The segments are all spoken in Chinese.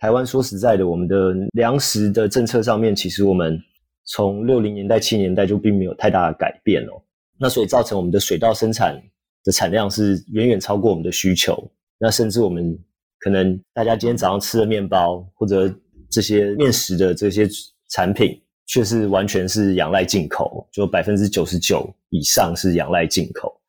台湾说实在的，我们的粮食的政策上面，其实我们从六零年代、七零年代就并没有太大的改变哦。那所以造成我们的水稻生产的产量是远远超过我们的需求。那甚至我们可能大家今天早上吃的面包或者这些面食的这些产品，却是完全是仰赖进口，就百分之九十九以上是仰赖进口。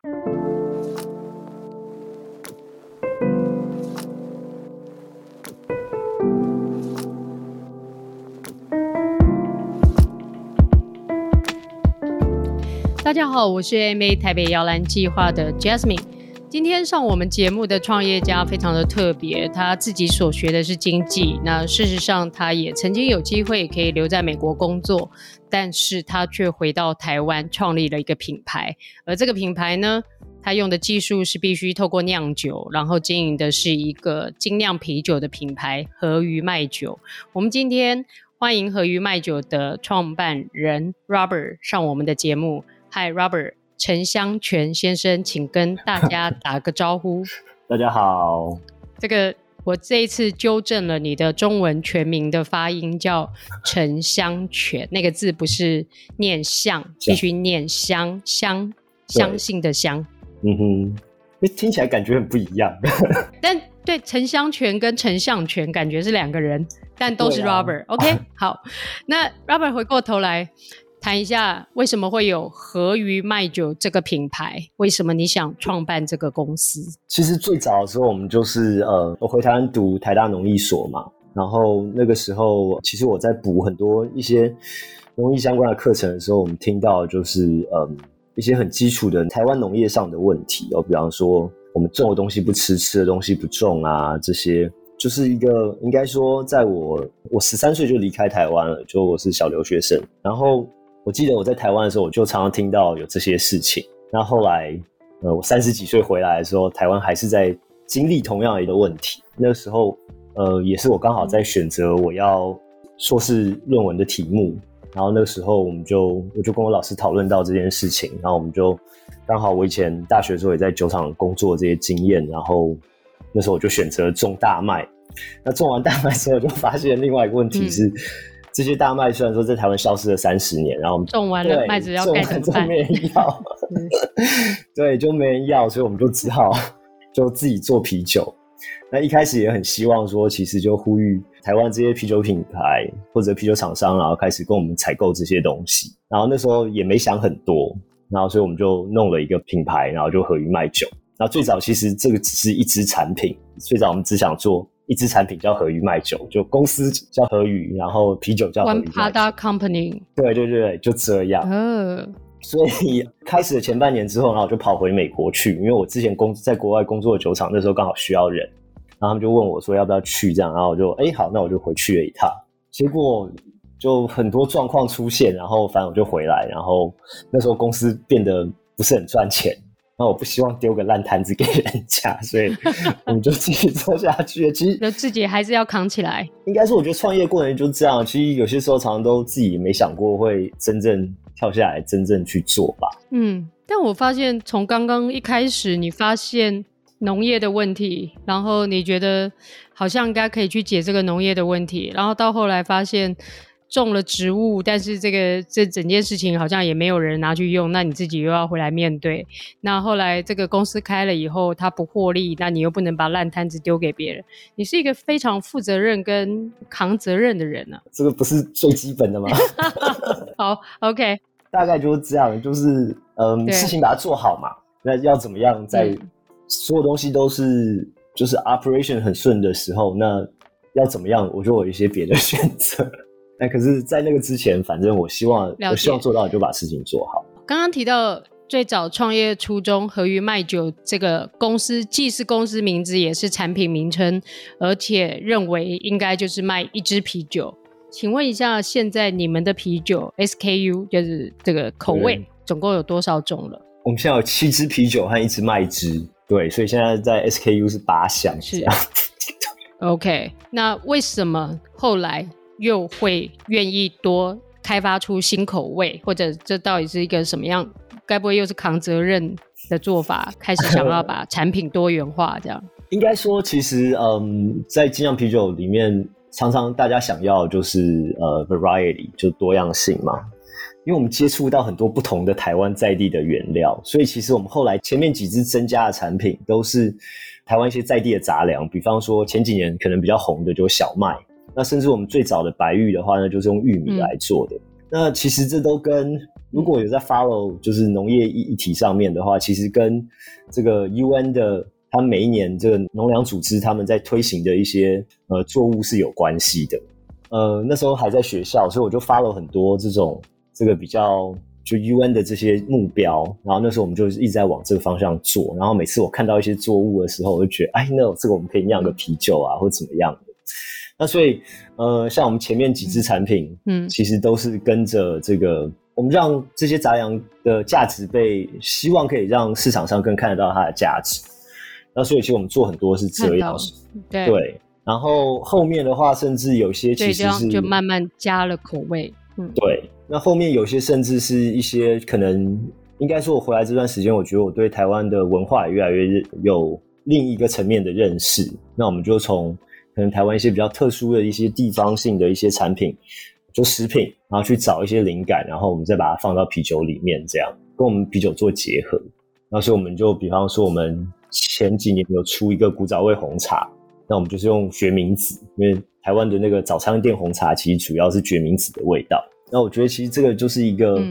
好，我是 MA 台北摇篮计划的 Jasmine。今天上我们节目的创业家非常的特别，他自己所学的是经济，那事实上他也曾经有机会可以留在美国工作，但是他却回到台湾创立了一个品牌，而这个品牌呢，他用的技术是必须透过酿酒，然后经营的是一个精酿啤酒的品牌和鱼麦酒。我们今天欢迎和鱼麦酒的创办人 Robert 上我们的节目。Hi Robert，陈香泉先生，请跟大家打个招呼。大家好。这个我这一次纠正了你的中文全名的发音，叫陈香泉，那个字不是念相，必须念相相相信的相。嗯哼，听起来感觉很不一样。但对陈香泉跟陈相泉感觉是两个人，但都是 Robert。啊、OK，好，那 Robert 回过头来。谈一下为什么会有和鱼卖酒这个品牌？为什么你想创办这个公司？其实最早的时候，我们就是呃，我回台湾读台大农艺所嘛，然后那个时候，其实我在补很多一些农艺相关的课程的时候，我们听到就是嗯一些很基础的台湾农业上的问题哦，比方说我们种的东西不吃，吃的东西不种啊，这些就是一个应该说，在我我十三岁就离开台湾了，就我是小留学生，然后。我记得我在台湾的时候，我就常常听到有这些事情。那后来，呃，我三十几岁回来的时候，台湾还是在经历同样的一个问题。那个时候，呃，也是我刚好在选择我要硕士论文的题目。然后那个时候，我们就我就跟我老师讨论到这件事情。然后我们就刚好我以前大学的时候也在酒厂工作这些经验。然后那时候我就选择种大麦。那种完大麦之后，就发现另外一个问题是。嗯这些大麦虽然说在台湾消失了三十年，然后我们种完了麦子要盖怎么办？没人 要，对，就没人要，所以我们就只好就自己做啤酒。那一开始也很希望说，其实就呼吁台湾这些啤酒品牌或者啤酒厂商，然后开始跟我们采购这些东西。然后那时候也没想很多，然后所以我们就弄了一个品牌，然后就合于卖酒。然后最早其实这个只是一支产品，最早我们只想做。一支产品叫和鱼卖酒，就公司叫和鱼，然后啤酒叫和鱼麦酒。One product company。对对对，就这样。嗯、uh。所以开始的前半年之后，然后我就跑回美国去，因为我之前工在国外工作的酒厂，那时候刚好需要人，然后他们就问我说要不要去这样，然后我就哎好，那我就回去了一趟。结果就很多状况出现，然后反正我就回来，然后那时候公司变得不是很赚钱。那我不希望丢个烂摊子给人家，所以我们就继续做下去。其实自己还是要扛起来。应该是，我觉得创业过程就是这样。其实有些时候，常常都自己没想过会真正跳下来，真正去做吧。嗯，但我发现从刚刚一开始，你发现农业的问题，然后你觉得好像应该可以去解这个农业的问题，然后到后来发现。种了植物，但是这个这整件事情好像也没有人拿去用，那你自己又要回来面对。那后来这个公司开了以后，它不获利，那你又不能把烂摊子丢给别人。你是一个非常负责任跟扛责任的人呢、啊。这个不是最基本的吗？好，OK，大概就是这样，就是嗯，事情把它做好嘛。那要怎么样，在所有东西都是就是 operation 很顺的时候，那要怎么样？我就有一些别的选择。那可是，在那个之前，反正我希望，我希望做到，就把事情做好。刚刚提到最早创业初衷，合于卖酒这个公司既是公司名字，也是产品名称，而且认为应该就是卖一支啤酒。请问一下，现在你们的啤酒 SKU 就是这个口味，总共有多少种了？我们现在有七支啤酒和一支麦汁，对，所以现在在 SKU 是八项，是这样。OK，那为什么后来？又会愿意多开发出新口味，或者这到底是一个什么样？该不会又是扛责任的做法？开始想要把产品多元化，这样？应该说，其实，嗯，在精酿啤酒里面，常常大家想要就是呃 variety 就多样性嘛，因为我们接触到很多不同的台湾在地的原料，所以其实我们后来前面几支增加的产品都是台湾一些在地的杂粮，比方说前几年可能比较红的就小麦，那甚至我们最早的白玉的话呢，就是用玉米来做的。嗯、那其实这都跟如果有在 follow 就是农业议题上面的话，其实跟这个 UN 的。他们每一年这个农粮组织他们在推行的一些呃作物是有关系的，呃那时候还在学校，所以我就 follow 很多这种这个比较就 UN 的这些目标，然后那时候我们就一直在往这个方向做，然后每次我看到一些作物的时候，我就觉得哎，那这个我们可以酿个啤酒啊，或怎么样的。那所以呃像我们前面几支产品，嗯，其实都是跟着这个，我们让这些杂粮的价值被希望可以让市场上更看得到它的价值。那所以其实我们做很多是这样，对，对，然后后面的话，甚至有些其实是就慢慢加了口味，嗯，对。那后面有些甚至是一些可能，应该说我回来这段时间，我觉得我对台湾的文化也越来越有另一个层面的认识。那我们就从可能台湾一些比较特殊的一些地方性的一些产品，就食品，然后去找一些灵感，然后我们再把它放到啤酒里面，这样跟我们啤酒做结合。那所以我们就比方说我们。前几年有出一个古早味红茶，那我们就是用决明子，因为台湾的那个早餐店红茶其实主要是决明子的味道。那我觉得其实这个就是一个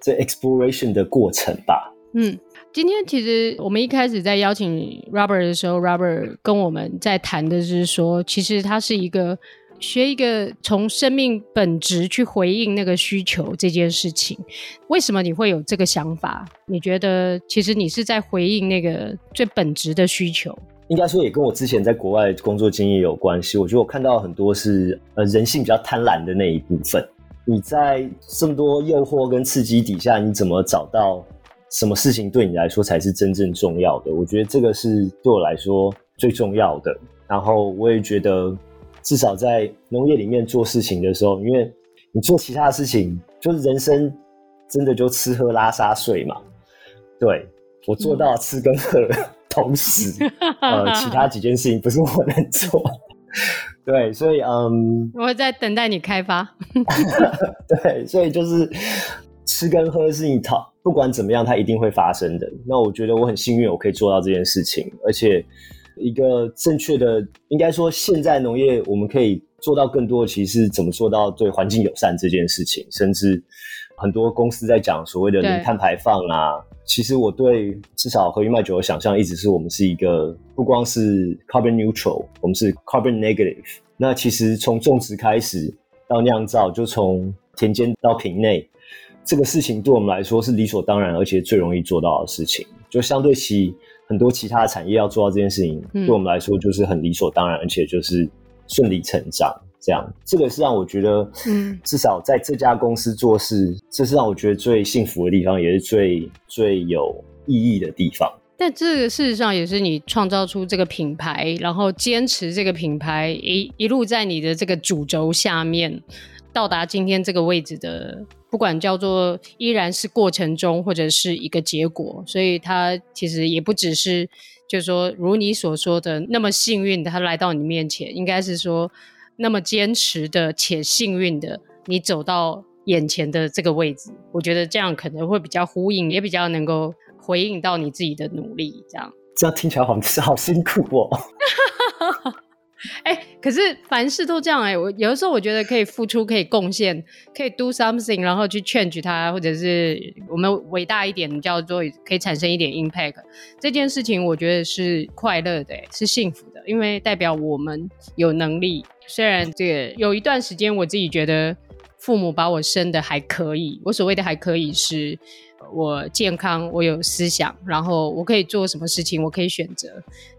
这 exploration 的过程吧。嗯，今天其实我们一开始在邀请 Robert 的时候，Robert 跟我们在谈的是说，其实他是一个。学一个从生命本质去回应那个需求这件事情，为什么你会有这个想法？你觉得其实你是在回应那个最本质的需求？应该说也跟我之前在国外工作经验有关系。我觉得我看到很多是呃人性比较贪婪的那一部分。你在这么多诱惑跟刺激底下，你怎么找到什么事情对你来说才是真正重要的？我觉得这个是对我来说最重要的。然后我也觉得。至少在农业里面做事情的时候，因为你做其他的事情，就是人生真的就吃喝拉撒睡嘛。对，我做到吃跟喝，同时，呃，其他几件事情不是我能做。对，所以嗯，我在等待你开发。对，所以就是吃跟喝是一套，不管怎么样，它一定会发生的。那我觉得我很幸运，我可以做到这件事情，而且。一个正确的，应该说，现在农业我们可以做到更多的，其实是怎么做到对环境友善这件事情，甚至很多公司在讲所谓的零碳排放啊。其实我对至少和玉麦酒的想象一直是我们是一个不光是 carbon neutral，我们是 carbon negative。那其实从种植开始到酿造，就从田间到瓶内，这个事情对我们来说是理所当然，而且最容易做到的事情，就相对其。很多其他的产业要做到这件事情，对我们来说就是很理所当然，嗯、而且就是顺理成章。这样，这个是让我觉得，嗯，至少在这家公司做事，这是让我觉得最幸福的地方，也是最最有意义的地方。但这个事实上也是你创造出这个品牌，然后坚持这个品牌一一路在你的这个主轴下面。到达今天这个位置的，不管叫做依然是过程中，或者是一个结果，所以他其实也不只是，就是说如你所说的那么幸运的他来到你面前，应该是说那么坚持的且幸运的你走到眼前的这个位置，我觉得这样可能会比较呼应，也比较能够回应到你自己的努力，这样。这样听起来好像好辛苦哦。哎、可是凡事都这样哎、我有的时候我觉得可以付出，可以贡献，可以 do something，然后去 change 它，或者是我们伟大一点叫做可以产生一点 impact。这件事情我觉得是快乐的、是幸福的，因为代表我们有能力。虽然这个有一段时间我自己觉得父母把我生得还可以，我所谓的还可以是我健康，我有思想，然后我可以做什么事情，我可以选择，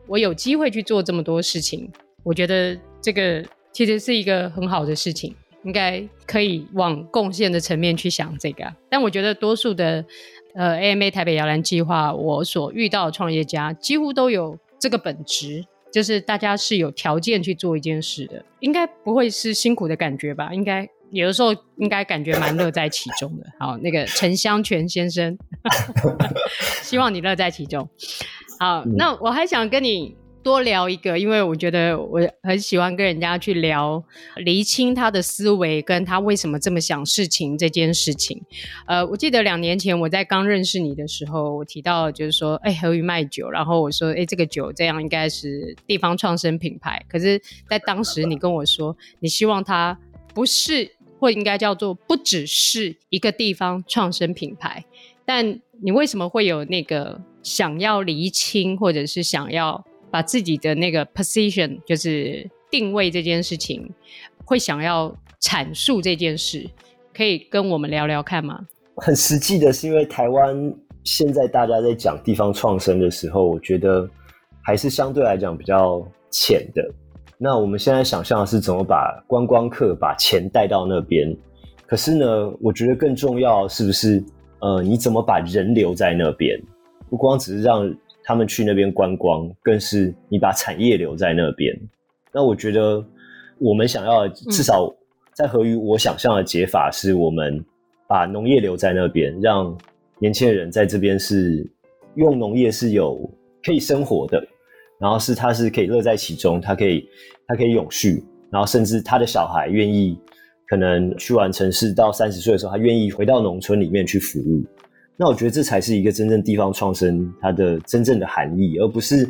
我有机会去做这么多事情。我觉得这个其实是一个很好的事情，应该可以往贡献的层面去想这个。但我觉得多数的呃 AMA 台北摇篮计划，我所遇到的创业家几乎都有这个本质，就是大家是有条件去做一件事的，应该不会是辛苦的感觉吧？应该有的时候应该感觉蛮乐在其中的。好，那个陈香泉先生，希望你乐在其中。好，那我还想跟你。多聊一个，因为我觉得我很喜欢跟人家去聊，厘清他的思维跟他为什么这么想事情这件事情。呃，我记得两年前我在刚认识你的时候，我提到就是说，哎，何鱼卖酒，然后我说，哎，这个酒这样应该是地方创生品牌。可是，在当时你跟我说，你希望它不是，或应该叫做不只是一个地方创生品牌。但你为什么会有那个想要厘清，或者是想要把自己的那个 position，就是定位这件事情，会想要阐述这件事，可以跟我们聊聊看吗？很实际的是，因为台湾现在大家在讲地方创生的时候，我觉得还是相对来讲比较浅的。那我们现在想象的是怎么把观光客把钱带到那边，可是呢，我觉得更重要是不是？呃，你怎么把人留在那边？不光只是让他们去那边观光，更是你把产业留在那边。那我觉得，我们想要至少在和鱼，我想象的解法是我们把农业留在那边，让年轻人在这边是用农业是有可以生活的，然后是他是可以乐在其中，他可以他可以永续，然后甚至他的小孩愿意。可能去完城市到三十岁的时候，他愿意回到农村里面去服务。那我觉得这才是一个真正地方创生它的真正的含义，而不是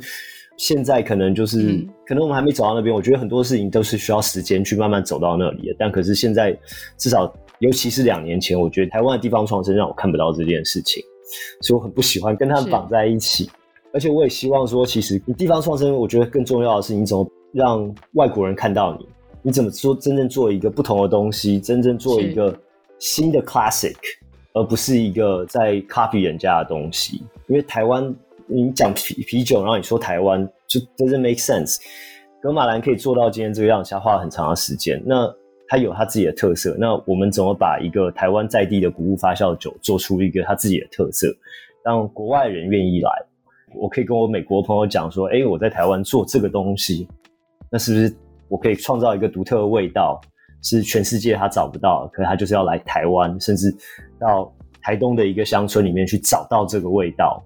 现在可能就是、嗯、可能我们还没走到那边。我觉得很多事情都是需要时间去慢慢走到那里的。但可是现在至少，尤其是两年前，我觉得台湾的地方创生让我看不到这件事情，所以我很不喜欢跟他们绑在一起。而且我也希望说，其实你地方创生，我觉得更重要的是你怎么让外国人看到你。你怎么做？真正做一个不同的东西，真正做一个新的 classic，而不是一个在 copy 人家的东西。因为台湾，你讲啤啤酒，然后你说台湾，就 doesn't make sense。格马兰可以做到今天这个样子，他花了很长的时间。那他有他自己的特色。那我们怎么把一个台湾在地的谷物发酵酒做出一个他自己的特色，让国外人愿意来？我可以跟我美国朋友讲说：“哎，我在台湾做这个东西，那是不是？”我可以创造一个独特的味道，是全世界他找不到，可是他就是要来台湾，甚至到台东的一个乡村里面去找到这个味道。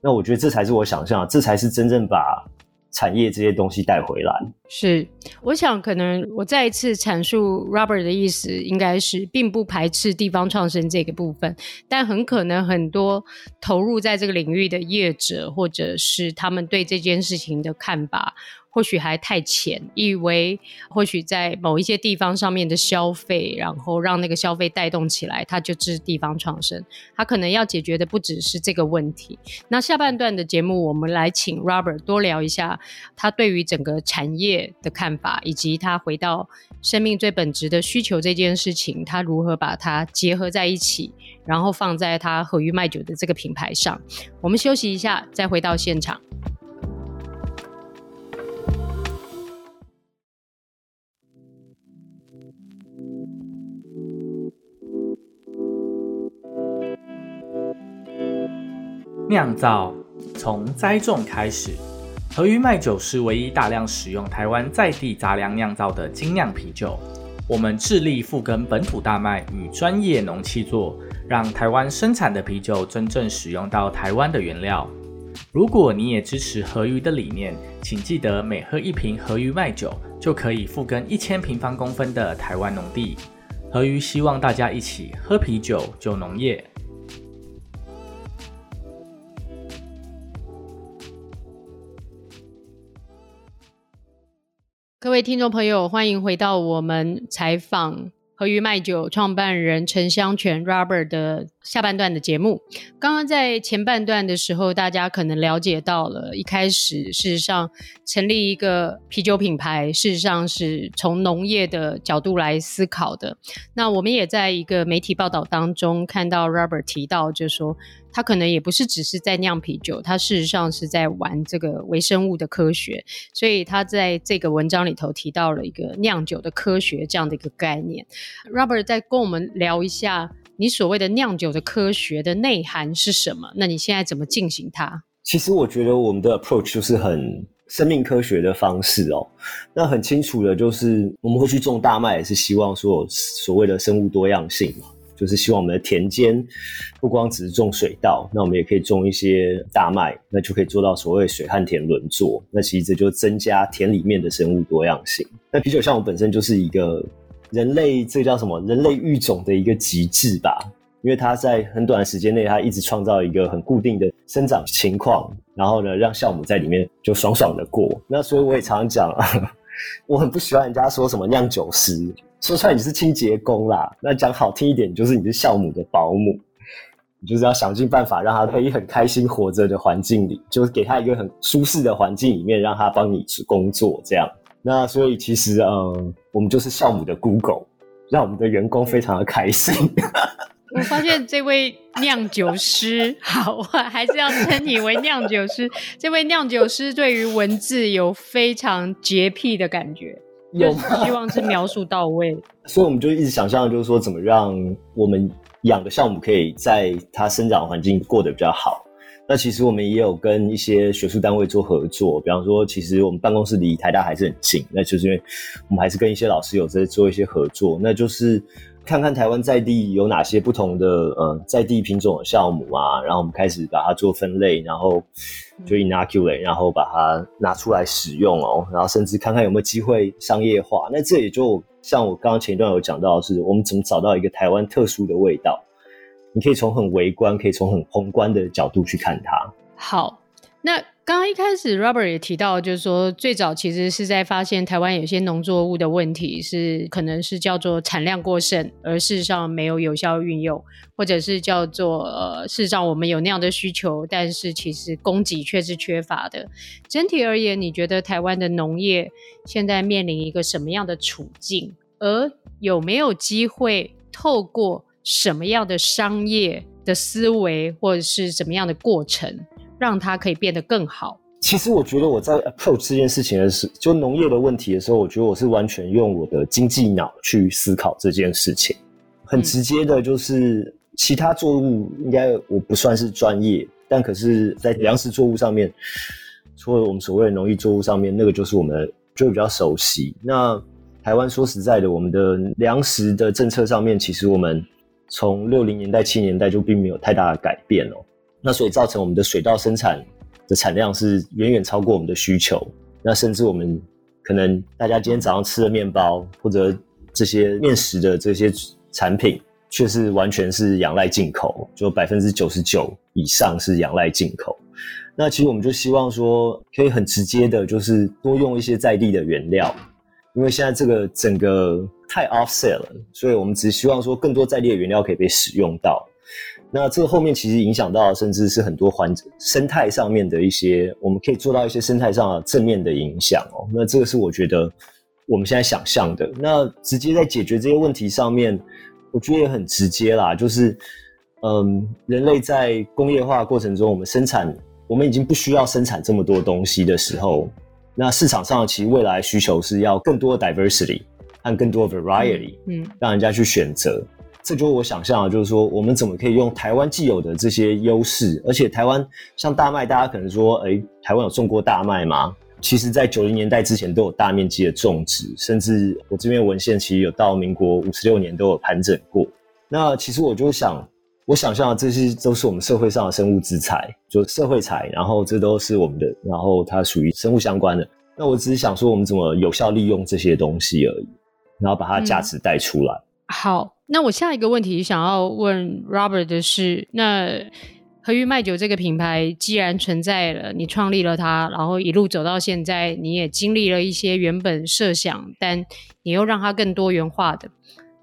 那我觉得这才是我想象，这才是真正把产业这些东西带回来。是，我想可能我再一次阐述 Robert 的意思，应该是并不排斥地方创生这个部分，但很可能很多投入在这个领域的业者，或者是他们对这件事情的看法。或许还太浅，以为或许在某一些地方上面的消费，然后让那个消费带动起来，它就是地方创生。它可能要解决的不只是这个问题。那下半段的节目，我们来请 Robert 多聊一下他对于整个产业的看法，以及他回到生命最本质的需求这件事情，他如何把它结合在一起，然后放在他和鱼卖酒的这个品牌上。我们休息一下，再回到现场。酿造从栽种开始，和鱼麦酒是唯一大量使用台湾在地杂粮酿造的精酿啤酒。我们致力复耕本土大麦与专业农契作，让台湾生产的啤酒真正使用到台湾的原料。如果你也支持和鱼的理念，请记得每喝一瓶和鱼麦酒，就可以复耕一千平方公分的台湾农地。和鱼希望大家一起喝啤酒，救农业。位听众朋友，欢迎回到我们采访和鱼卖酒创办人陈香泉 Robert 的下半段的节目。刚刚在前半段的时候，大家可能了解到了，一开始事实上成立一个啤酒品牌，事实上是从农业的角度来思考的。那我们也在一个媒体报道当中看到 Robert 提到，就是说。他可能也不是只是在酿啤酒，他事实上是在玩这个微生物的科学，所以他在这个文章里头提到了一个酿酒的科学这样的一个概念。Robert 再跟我们聊一下，你所谓的酿酒的科学的内涵是什么？那你现在怎么进行它？其实我觉得我们的 approach 就是很生命科学的方式哦。那很清楚的就是我们会去种大麦，也是希望说所谓的生物多样性嘛。就是希望我们的田间不光只是种水稻，那我们也可以种一些大麦，那就可以做到所谓水旱田轮作。那其实这就增加田里面的生物多样性。那啤酒酵母本身就是一个人类，这叫什么？人类育种的一个极致吧。因为它在很短的时间内，它一直创造一个很固定的生长情况，然后呢，让酵母在里面就爽爽的过。那所以我也常常讲，我很不喜欢人家说什么酿酒师，说出来你是清洁工啦。那讲好听一点，就是你是酵母的保姆，你就是要想尽办法让它可以很开心活着的环境里，就是给它一个很舒适的环境里面，让它帮你去工作这样。那所以其实，嗯，我们就是酵母的 Google，让我们的员工非常的开心。我发现这位酿酒师，好，我还是要称你为酿酒师。这位酿酒师对于文字有非常洁癖的感觉，有希望是描述到位。所以我们就一直想象，就是说怎么让我们养的酵母可以在它生长环境过得比较好。那其实我们也有跟一些学术单位做合作，比方说，其实我们办公室离台大还是很近，那就是因为我们还是跟一些老师有在做一些合作，那就是。看看台湾在地有哪些不同的呃在地品种的酵母啊，然后我们开始把它做分类，然后就 inoculate，然后把它拿出来使用哦，然后甚至看看有没有机会商业化。那这也就像我刚刚前一段有讲到的是，我们怎么找到一个台湾特殊的味道？你可以从很微观，可以从很宏观的角度去看它。好，那。刚刚一开始，Robert 也提到，就是说最早其实是在发现台湾有些农作物的问题是可能是叫做产量过剩，而事实上没有有效运用，或者是叫做呃，事实上我们有那样的需求，但是其实供给却是缺乏的。整体而言，你觉得台湾的农业现在面临一个什么样的处境？而有没有机会透过什么样的商业的思维，或者是什么样的过程？让它可以变得更好。其实我觉得我在 approach 这件事情的时候，就农业的问题的时候，我觉得我是完全用我的经济脑去思考这件事情。很直接的，就是其他作物应该我不算是专业，但可是在粮食作物上面，除了我们所谓的农业作物上面，那个就是我们就比较熟悉。那台湾说实在的，我们的粮食的政策上面，其实我们从六零年代、七年代就并没有太大的改变哦。那所以造成我们的水稻生产的产量是远远超过我们的需求。那甚至我们可能大家今天早上吃的面包或者这些面食的这些产品，却是完全是仰赖进口，就百分之九十九以上是仰赖进口。那其实我们就希望说，可以很直接的，就是多用一些在地的原料，因为现在这个整个太 offset 了，所以我们只希望说更多在地的原料可以被使用到。那这个后面其实影响到，甚至是很多环生态上面的一些，我们可以做到一些生态上的正面的影响哦。那这个是我觉得我们现在想象的。那直接在解决这些问题上面，我觉得也很直接啦，就是嗯，人类在工业化过程中，我们生产，我们已经不需要生产这么多东西的时候，那市场上其实未来需求是要更多的 diversity 和更多的 variety，嗯，让人家去选择。这就是我想象的，就是说，我们怎么可以用台湾既有的这些优势，而且台湾像大麦，大家可能说，哎，台湾有种过大麦吗？其实，在九零年代之前都有大面积的种植，甚至我这边文献其实有到民国五十六年都有盘整过。那其实我就想，我想象这些都是我们社会上的生物资材，就社会财，然后这都是我们的，然后它属于生物相关的。那我只是想说，我们怎么有效利用这些东西而已，然后把它价值带出来。嗯好，那我下一个问题想要问 Robert 的是，那和玉卖酒这个品牌既然存在了，你创立了它，然后一路走到现在，你也经历了一些原本设想，但你又让它更多元化的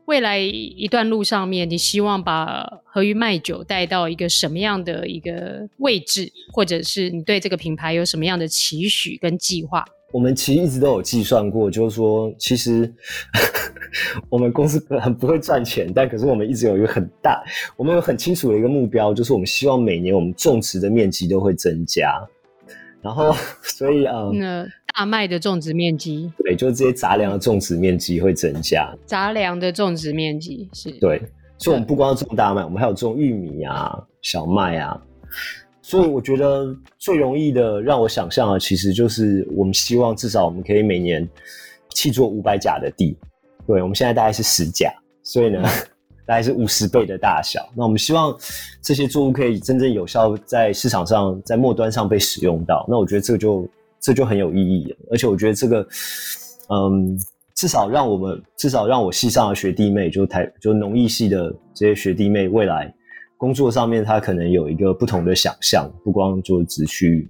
未来一段路上面，你希望把和玉麦酒带到一个什么样的一个位置，或者是你对这个品牌有什么样的期许跟计划？我们其实一直都有计算过，就是说，其实 我们公司很不会赚钱，但可是我们一直有一个很大，我们有很清楚的一个目标，就是我们希望每年我们种植的面积都会增加。然后，所以啊，大麦的种植面积，对，就是这些杂粮的种植面积会增加。杂粮的种植面积是，对，所以我们不光要种大麦，我们还有种玉米啊、小麦啊。所以我觉得最容易的让我想象的，其实就是我们希望至少我们可以每年契作五百甲的地。对，我们现在大概是十甲，所以呢，大概是五十倍的大小。那我们希望这些作物可以真正有效在市场上，在末端上被使用到。那我觉得这个就这就很有意义。而且我觉得这个，嗯，至少让我们至少让我系上的学弟妹，就台就农艺系的这些学弟妹，未来工作上面他可能有一个不同的想象，不光就只去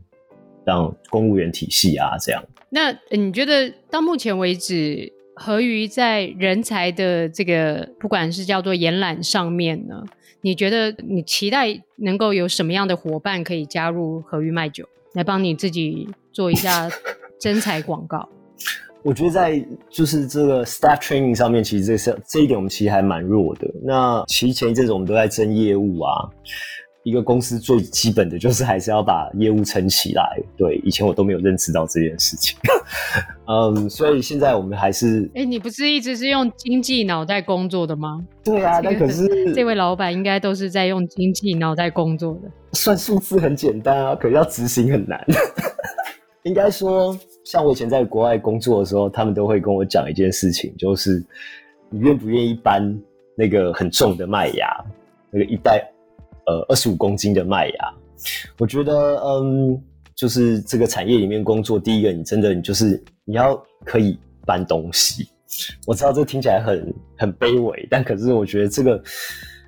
当公务员体系啊这样。那你觉得到目前为止？和鱼在人才的这个，不管是叫做延揽上面呢，你觉得你期待能够有什么样的伙伴可以加入和鱼麦酒，来帮你自己做一下真才广告？我觉得在就是这个 staff training 上面，其实这是这一点我们其实还蛮弱的。那其实前一阵子我们都在争业务啊。一个公司最基本的就是还是要把业务撑起来。对，以前我都没有认知到这件事情。嗯，所以现在我们还是……哎、欸，你不是一直是用经济脑袋工作的吗？对啊，那可是这位老板应该都是在用经济脑袋工作的。算数字很简单啊，可是要执行很难。应该说，像我以前在国外工作的时候，他们都会跟我讲一件事情，就是你愿不愿意搬那个很重的麦芽，那个一袋。呃，二十五公斤的麦芽，我觉得，嗯，就是这个产业里面工作，第一个，你真的，你就是你要可以搬东西。我知道这听起来很很卑微，但可是我觉得这个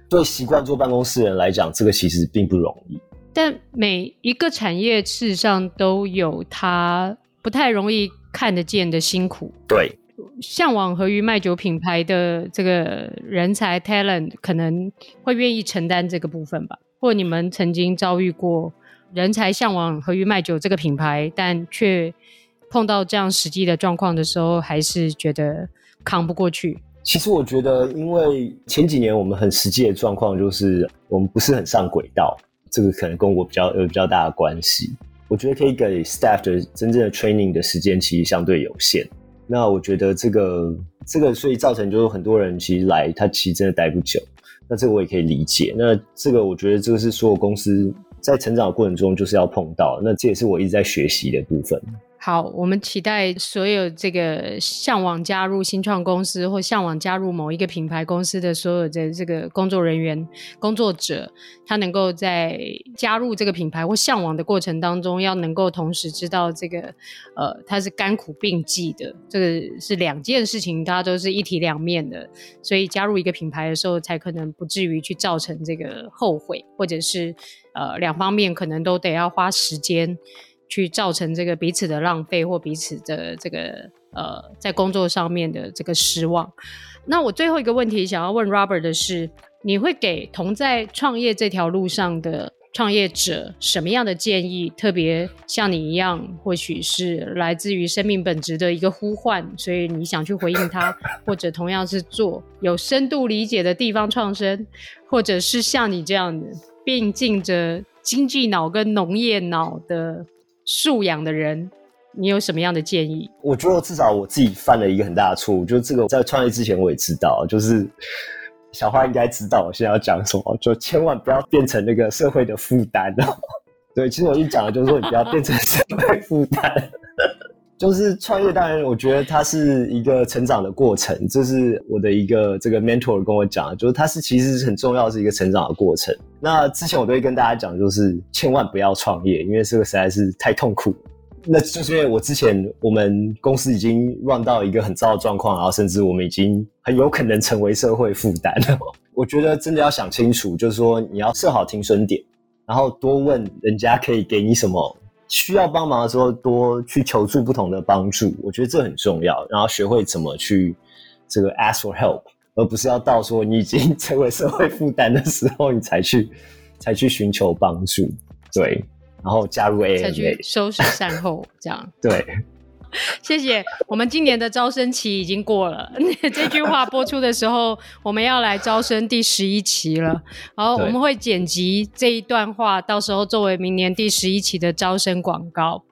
对习惯坐办公室人来讲，这个其实并不容易。但每一个产业事实上都有它不太容易看得见的辛苦。对。向往和于卖酒品牌的这个人才 talent 可能会愿意承担这个部分吧？或你们曾经遭遇过人才向往和于卖酒这个品牌，但却碰到这样实际的状况的时候，还是觉得扛不过去？其实我觉得，因为前几年我们很实际的状况就是我们不是很上轨道，这个可能跟我比较有比较大的关系。我觉得可以给 staff 的真正的 training 的时间其实相对有限。那我觉得这个这个，所以造成就是很多人其实来，他其实真的待不久。那这个我也可以理解。那这个我觉得这个是所有公司在成长的过程中就是要碰到。那这也是我一直在学习的部分。好，我们期待所有这个向往加入新创公司或向往加入某一个品牌公司的所有的这个工作人员、工作者，他能够在加入这个品牌或向往的过程当中，要能够同时知道这个，呃，它是甘苦并济的，这个是两件事情，它都是一体两面的。所以加入一个品牌的时候，才可能不至于去造成这个后悔，或者是呃两方面可能都得要花时间。去造成这个彼此的浪费或彼此的这个呃在工作上面的这个失望。那我最后一个问题想要问 Robert 的是，你会给同在创业这条路上的创业者什么样的建议？特别像你一样，或许是来自于生命本质的一个呼唤，所以你想去回应他，或者同样是做有深度理解的地方创生，或者是像你这样的并进着经济脑跟农业脑的。素养的人，你有什么样的建议？我觉得至少我自己犯了一个很大的错误，就是这个在创业之前我也知道，就是小花应该知道我现在要讲什么，就千万不要变成那个社会的负担哦。对，其实我一讲的就是说你不要变成社会负担。就是创业，当然我觉得它是一个成长的过程，这是我的一个这个 mentor 跟我讲，就是它是其实是很重要，是一个成长的过程。那之前我都会跟大家讲，就是千万不要创业，因为这个实在是太痛苦。那就是因为我之前我们公司已经 run 到一个很糟的状况，然后甚至我们已经很有可能成为社会负担了。我觉得真的要想清楚，就是说你要设好停损点，然后多问人家可以给你什么。需要帮忙的时候，多去求助不同的帮助，我觉得这很重要。然后学会怎么去这个 ask for help，而不是要到说你已经成为社会负担的时候，你才去才去寻求帮助。对，然后加入 AMA，才去收拾善后，这样对。谢谢。我们今年的招生期已经过了，这句话播出的时候，我们要来招生第十一期了。然后我们会剪辑这一段话，到时候作为明年第十一期的招生广告。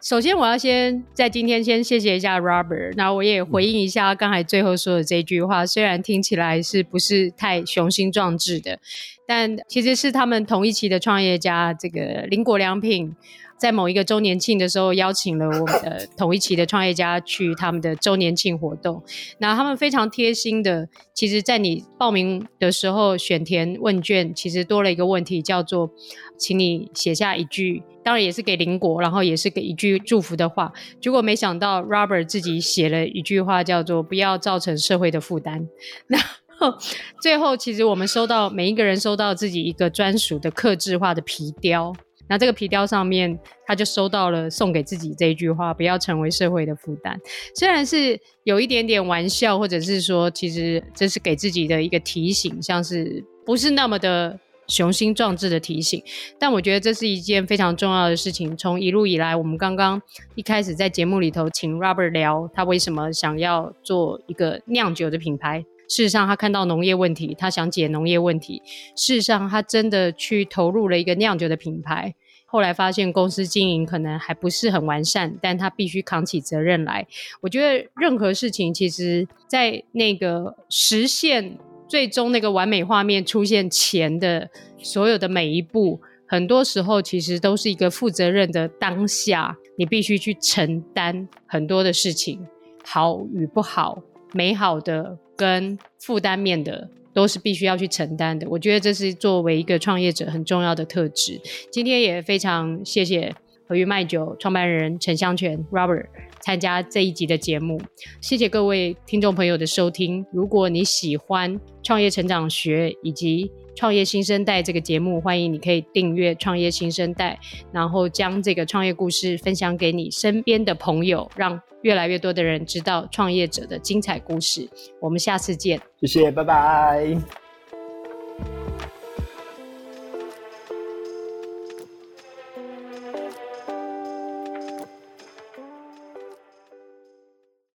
首先，我要先在今天先谢谢一下 Robert，那我也回应一下刚才最后说的这句话，虽然听起来是不是太雄心壮志的，但其实是他们同一期的创业家这个林果良品。在某一个周年庆的时候，邀请了我们的同一期的创业家去他们的周年庆活动。那他们非常贴心的，其实在你报名的时候选填问卷，其实多了一个问题，叫做请你写下一句，当然也是给邻国，然后也是给一句祝福的话。结果没想到 Robert 自己写了一句话，叫做不要造成社会的负担。那 最后，其实我们收到每一个人收到自己一个专属的刻制化的皮雕。那这个皮雕上面，他就收到了送给自己这一句话：不要成为社会的负担。虽然是有一点点玩笑，或者是说，其实这是给自己的一个提醒，像是不是那么的雄心壮志的提醒。但我觉得这是一件非常重要的事情。从一路以来，我们刚刚一开始在节目里头请 Robert 聊他为什么想要做一个酿酒的品牌。事实上，他看到农业问题，他想解农业问题。事实上，他真的去投入了一个酿酒的品牌。后来发现公司经营可能还不是很完善，但他必须扛起责任来。我觉得任何事情，其实在那个实现最终那个完美画面出现前的所有的每一步，很多时候其实都是一个负责任的当下，你必须去承担很多的事情，好与不好，美好的。跟负担面的都是必须要去承担的，我觉得这是作为一个创业者很重要的特质。今天也非常谢谢和裕麦酒创办人陈香泉 Robert 参加这一集的节目，谢谢各位听众朋友的收听。如果你喜欢创业成长学以及创业新生代这个节目，欢迎你可以订阅创业新生代，然后将这个创业故事分享给你身边的朋友，让越来越多的人知道创业者的精彩故事。我们下次见，谢谢，拜拜。